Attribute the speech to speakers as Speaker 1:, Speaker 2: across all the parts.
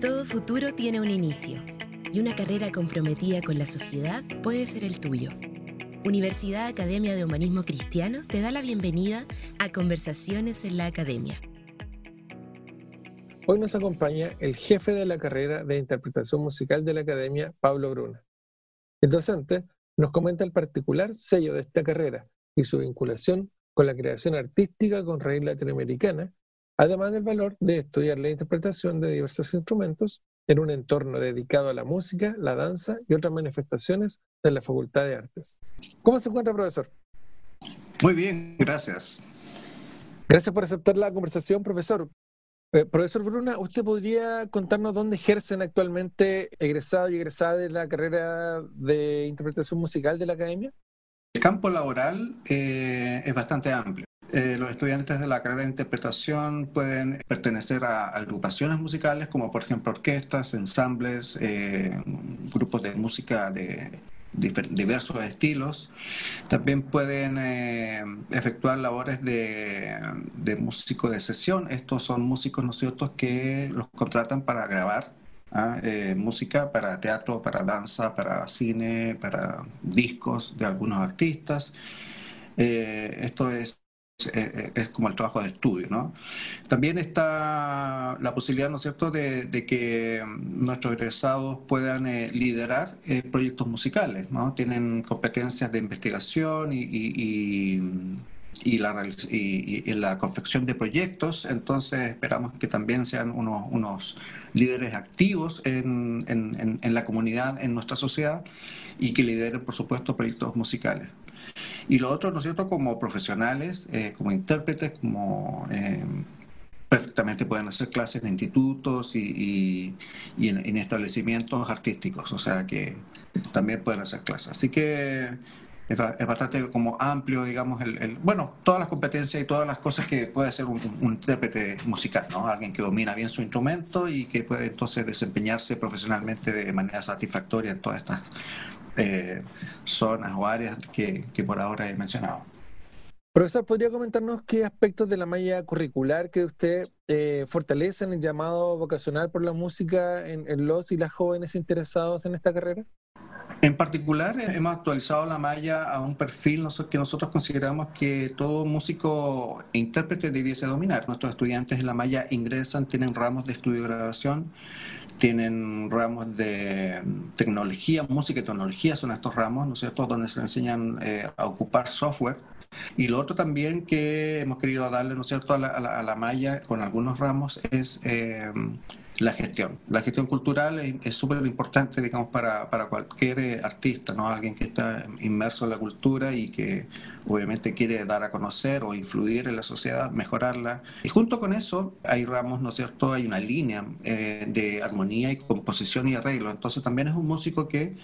Speaker 1: Todo futuro tiene un inicio y una carrera comprometida con la sociedad puede ser el tuyo. Universidad Academia de Humanismo Cristiano te da la bienvenida a Conversaciones en la Academia.
Speaker 2: Hoy nos acompaña el jefe de la carrera de interpretación musical de la Academia, Pablo Bruna. El docente nos comenta el particular sello de esta carrera y su vinculación con la creación artística con raíz latinoamericana, además del valor de estudiar la interpretación de diversos instrumentos en un entorno dedicado a la música, la danza y otras manifestaciones de la Facultad de Artes. ¿Cómo se encuentra, profesor?
Speaker 3: Muy bien, gracias.
Speaker 2: Gracias por aceptar la conversación, profesor. Eh, profesor Bruna, ¿usted podría contarnos dónde ejercen actualmente egresados y egresadas de la carrera de interpretación musical de la academia?
Speaker 3: El campo laboral eh, es bastante amplio. Eh, los estudiantes de la carrera de interpretación pueden pertenecer a agrupaciones musicales como por ejemplo orquestas, ensambles, grupos de música de diversos estilos. También pueden eh, efectuar labores de, de, músico de sesión. Estos son músicos, ¿no que los contratan para grabar ¿ah? eh, música para teatro, para danza, para cine, para discos de algunos artistas. Eh, esto es eh, eh, es como el trabajo de estudio, ¿no? También está la posibilidad, ¿no es cierto?, de, que nuestros egresados puedan eh, liderar proyectos musicales, ¿no? Tienen competencias de investigación y, y, la, y, la confección de proyectos, entonces esperamos que también sean unos, unos líderes activos en, en, la comunidad, en nuestra sociedad, y que lideren, por supuesto, proyectos musicales. Y lo otro, ¿no es cierto?, como profesionales, eh, como intérpretes, como eh, perfectamente pueden hacer clases en institutos y, en, establecimientos artísticos, o sea que también pueden hacer clases. Así que es, bastante como amplio, digamos, el, bueno, todas las competencias y todas las cosas que puede hacer un, intérprete musical, ¿no? Alguien que domina bien su instrumento y que puede entonces desempeñarse profesionalmente de manera satisfactoria en todas estas eh, zonas o áreas que, por ahora he mencionado.
Speaker 2: Profesor, ¿podría comentarnos qué aspectos de la malla curricular que usted eh, fortalece en el llamado vocacional por la música en, los y las jóvenes interesados en esta carrera?
Speaker 3: En particular, eh, hemos actualizado la malla a un perfil que nosotros consideramos que todo músico e intérprete debiese dominar. Nuestros estudiantes en la malla ingresan, tienen ramos de estudio de graduación tienen ramos de tecnología, música y tecnología son estos ramos, ¿no es cierto?, donde se enseñan eh, a ocupar software. Y lo otro también que hemos querido darle, ¿no es cierto?, a la, a la, malla con algunos ramos es eh, la gestión. La gestión cultural es súper importante, digamos, para, para, cualquier eh, artista, ¿no? Alguien que está inmerso en la cultura y que obviamente quiere dar a conocer o influir en la sociedad, mejorarla. Y junto con eso hay ramos, ¿no cierto? Hay una línea eh, de armonía y composición y arreglo. Entonces también es un músico que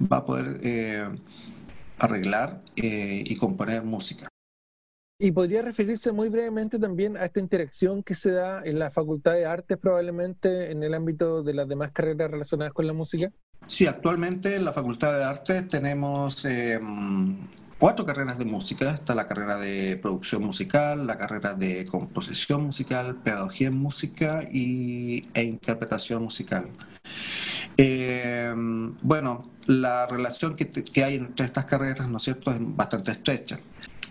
Speaker 3: va a poder eh, arreglar y componer música.
Speaker 2: Y podría referirse muy brevemente también a esta interacción que se da en la Facultad de Artes, probablemente en el ámbito de las demás carreras relacionadas con la música.
Speaker 3: Sí, actualmente en la Facultad de Artes tenemos em, cuatro carreras de música. Está la carrera de producción musical, la carrera de composición musical, pedagogía en música y, e interpretación musical. Em, bueno, la relación que, que hay entre estas carreras, ¿no es cierto?, es bastante estrecha.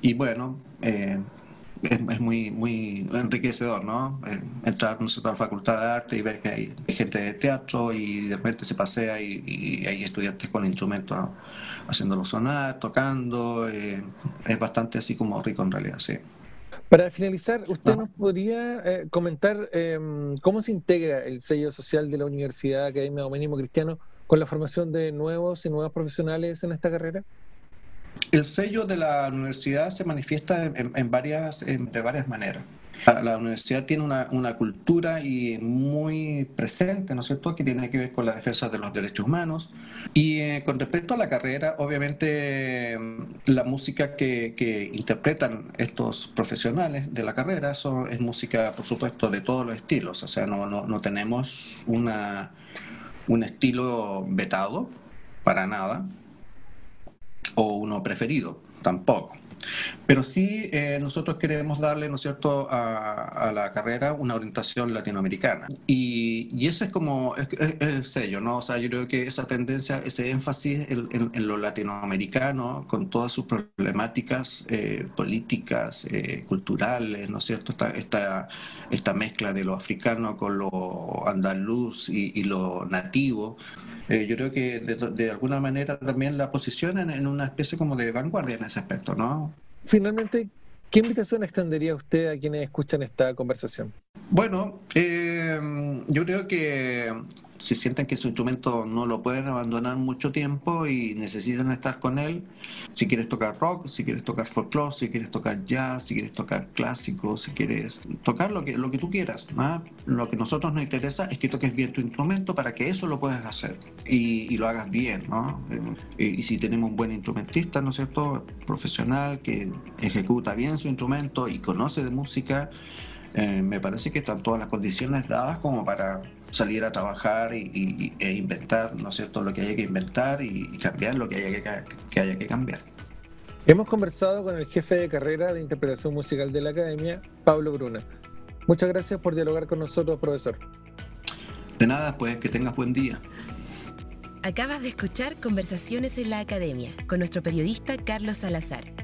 Speaker 3: Y bueno, eh, es, muy, muy enriquecedor, ¿no? Eh, entrar en a la facultad de arte y ver que hay, gente de teatro y de repente se pasea y, hay estudiantes con instrumentos haciéndolo sonar, tocando. Eh, es bastante así como rico en realidad, sí.
Speaker 2: Para finalizar, ¿usted nos podría comentar em, cómo se integra el sello social de la Universidad Academia de Humanismo Cristiano con la formación de nuevos y nuevas profesionales en esta carrera?
Speaker 3: El sello de la universidad se manifiesta en, varias, de varias maneras. La universidad tiene una, cultura y muy presente, ¿no es cierto?, que tiene que ver con la defensa de los derechos humanos. Y eh, con respecto a la carrera, obviamente la música que, interpretan estos profesionales de la carrera son, es música, por supuesto, de todos los estilos. O sea, no, no, tenemos una, un estilo vetado para nada o uno preferido, tampoco. Pero sí, eh, nosotros queremos darle, ¿no es cierto?, a, la carrera una orientación latinoamericana. Y, ese es como el sello, ¿no? O sea, yo creo que esa tendencia, ese énfasis en, lo latinoamericano, con todas sus problemáticas eh, políticas, eh, culturales, ¿no es cierto?, esta, esta, esta, mezcla de lo africano con lo andaluz y, lo nativo. yo creo que de, de, alguna manera también la posicionan en una especie como de vanguardia en ese aspecto, ¿no?
Speaker 2: Finalmente, ¿qué invitación extendería usted a quienes escuchan esta conversación?
Speaker 3: Bueno, eh, yo creo que si sienten que su instrumento no lo pueden abandonar mucho tiempo y necesitan estar con él, si quieres tocar rock, si quieres tocar folclore, si quieres tocar jazz, si quieres tocar clásico, si quieres tocar lo que, lo que tú quieras. Lo que a nosotros nos interesa es que toques bien tu instrumento para que eso lo puedas hacer y, lo hagas bien. ¿no? Y, y, si tenemos un buen instrumentista, ¿no es cierto?, profesional que ejecuta bien su instrumento y conoce de música, eh, me parece que están todas las condiciones dadas como para salir a trabajar y, e inventar, ¿no es cierto?, lo que haya que inventar y, cambiar lo que haya que, haya que cambiar.
Speaker 2: Hemos conversado con el jefe de carrera de interpretación musical de la Academia, Pablo Bruna. Muchas gracias por dialogar con nosotros, profesor.
Speaker 3: De nada, pues que tengas buen día.
Speaker 1: Acabas de escuchar Conversaciones en la Academia con nuestro periodista Carlos Salazar.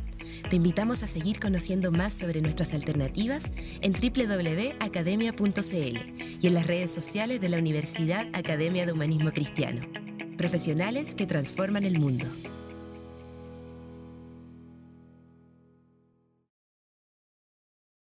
Speaker 1: Te invitamos a seguir conociendo más sobre nuestras alternativas en www.academia.cl y en las redes sociales de la Universidad Academia de Humanismo Cristiano. Profesionales que transforman el mundo.